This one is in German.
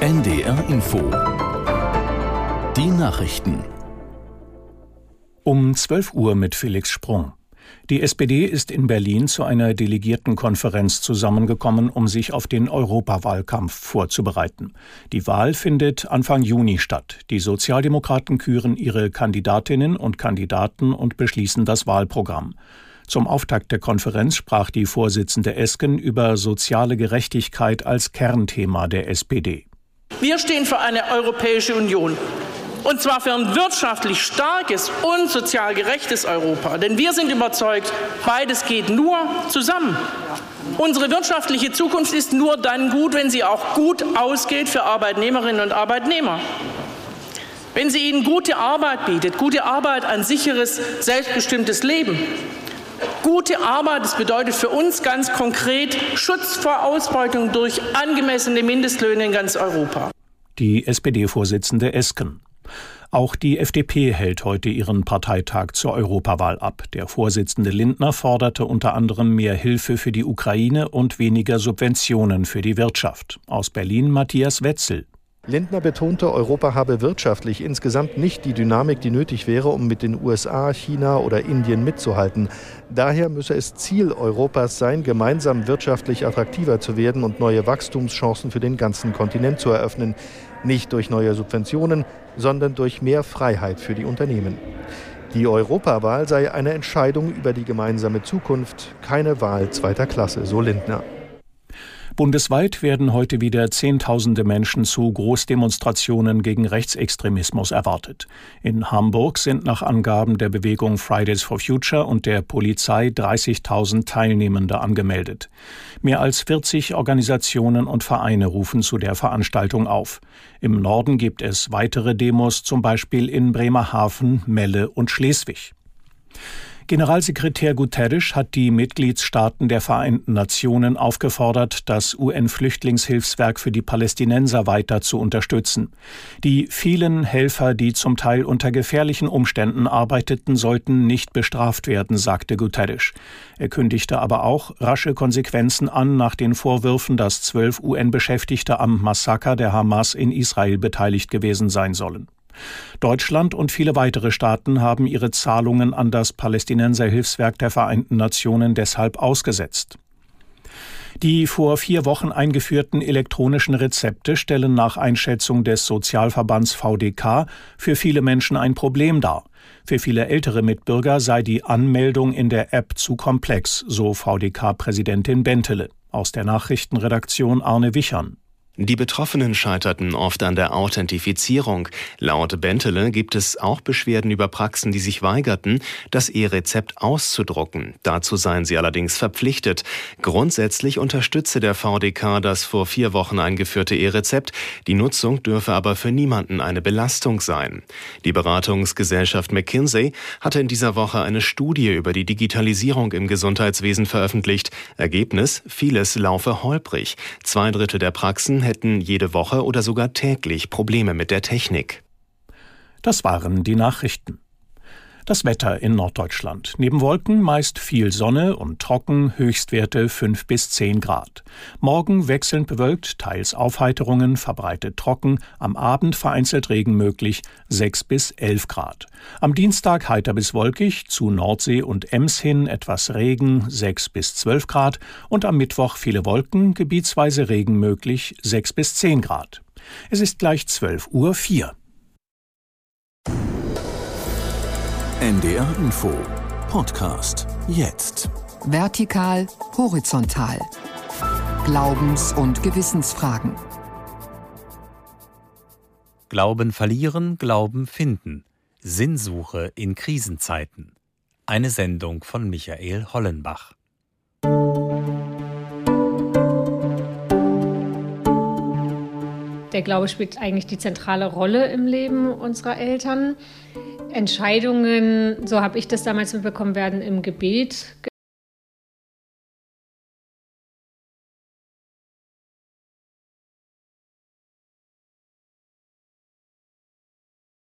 NDR Info. Die Nachrichten. Um 12 Uhr mit Felix Sprung. Die SPD ist in Berlin zu einer Delegiertenkonferenz zusammengekommen, um sich auf den Europawahlkampf vorzubereiten. Die Wahl findet Anfang Juni statt. Die Sozialdemokraten küren ihre Kandidatinnen und Kandidaten und beschließen das Wahlprogramm. Zum Auftakt der Konferenz sprach die Vorsitzende Esken über soziale Gerechtigkeit als Kernthema der SPD. Wir stehen für eine Europäische Union. Und zwar für ein wirtschaftlich starkes und sozial gerechtes Europa. Denn wir sind überzeugt, beides geht nur zusammen. Unsere wirtschaftliche Zukunft ist nur dann gut, wenn sie auch gut ausgeht für Arbeitnehmerinnen und Arbeitnehmer. Wenn sie ihnen gute Arbeit bietet, gute Arbeit, ein sicheres, selbstbestimmtes Leben. Gute Arbeit, das bedeutet für uns ganz konkret Schutz vor Ausbeutung durch angemessene Mindestlöhne in ganz Europa. Die SPD-Vorsitzende Esken. Auch die FDP hält heute ihren Parteitag zur Europawahl ab. Der Vorsitzende Lindner forderte unter anderem mehr Hilfe für die Ukraine und weniger Subventionen für die Wirtschaft. Aus Berlin Matthias Wetzel. Lindner betonte, Europa habe wirtschaftlich insgesamt nicht die Dynamik, die nötig wäre, um mit den USA, China oder Indien mitzuhalten. Daher müsse es Ziel Europas sein, gemeinsam wirtschaftlich attraktiver zu werden und neue Wachstumschancen für den ganzen Kontinent zu eröffnen. Nicht durch neue Subventionen, sondern durch mehr Freiheit für die Unternehmen. Die Europawahl sei eine Entscheidung über die gemeinsame Zukunft, keine Wahl zweiter Klasse, so Lindner. Bundesweit werden heute wieder Zehntausende Menschen zu Großdemonstrationen gegen Rechtsextremismus erwartet. In Hamburg sind nach Angaben der Bewegung Fridays for Future und der Polizei 30.000 Teilnehmende angemeldet. Mehr als 40 Organisationen und Vereine rufen zu der Veranstaltung auf. Im Norden gibt es weitere Demos, zum Beispiel in Bremerhaven, Melle und Schleswig. Generalsekretär Guterres hat die Mitgliedstaaten der Vereinten Nationen aufgefordert, das UN-Flüchtlingshilfswerk für die Palästinenser weiter zu unterstützen. Die vielen Helfer, die zum Teil unter gefährlichen Umständen arbeiteten, sollten nicht bestraft werden, sagte Guterres. Er kündigte aber auch rasche Konsequenzen an nach den Vorwürfen, dass zwölf UN-Beschäftigte am Massaker der Hamas in Israel beteiligt gewesen sein sollen. Deutschland und viele weitere Staaten haben ihre Zahlungen an das Palästinenserhilfswerk der Vereinten Nationen deshalb ausgesetzt. Die vor vier Wochen eingeführten elektronischen Rezepte stellen nach Einschätzung des Sozialverbands VDK für viele Menschen ein Problem dar. Für viele ältere Mitbürger sei die Anmeldung in der App zu komplex, so VDK-Präsidentin Bentele. Aus der Nachrichtenredaktion Arne Wichern. Die Betroffenen scheiterten oft an der Authentifizierung. Laut Bentele gibt es auch Beschwerden über Praxen, die sich weigerten, das E-Rezept auszudrucken. Dazu seien sie allerdings verpflichtet. Grundsätzlich unterstütze der VDK das vor vier Wochen eingeführte E-Rezept. Die Nutzung dürfe aber für niemanden eine Belastung sein. Die Beratungsgesellschaft McKinsey hatte in dieser Woche eine Studie über die Digitalisierung im Gesundheitswesen veröffentlicht. Ergebnis, vieles laufe holprig. Zwei Drittel der Praxen hätten jede Woche oder sogar täglich Probleme mit der Technik. Das waren die Nachrichten. Das Wetter in Norddeutschland. Neben Wolken meist viel Sonne und trocken, Höchstwerte 5 bis 10 Grad. Morgen wechselnd bewölkt, teils Aufheiterungen, verbreitet trocken, am Abend vereinzelt Regen möglich 6 bis 11 Grad. Am Dienstag heiter bis wolkig, zu Nordsee und Ems hin etwas Regen 6 bis 12 Grad und am Mittwoch viele Wolken, gebietsweise Regen möglich 6 bis 10 Grad. Es ist gleich 12 Uhr 4. NDR Info Podcast jetzt. Vertikal, horizontal. Glaubens- und Gewissensfragen. Glauben verlieren, Glauben finden. Sinnsuche in Krisenzeiten. Eine Sendung von Michael Hollenbach. Der Glaube spielt eigentlich die zentrale Rolle im Leben unserer Eltern. Entscheidungen, so habe ich das damals mitbekommen, werden im Gebet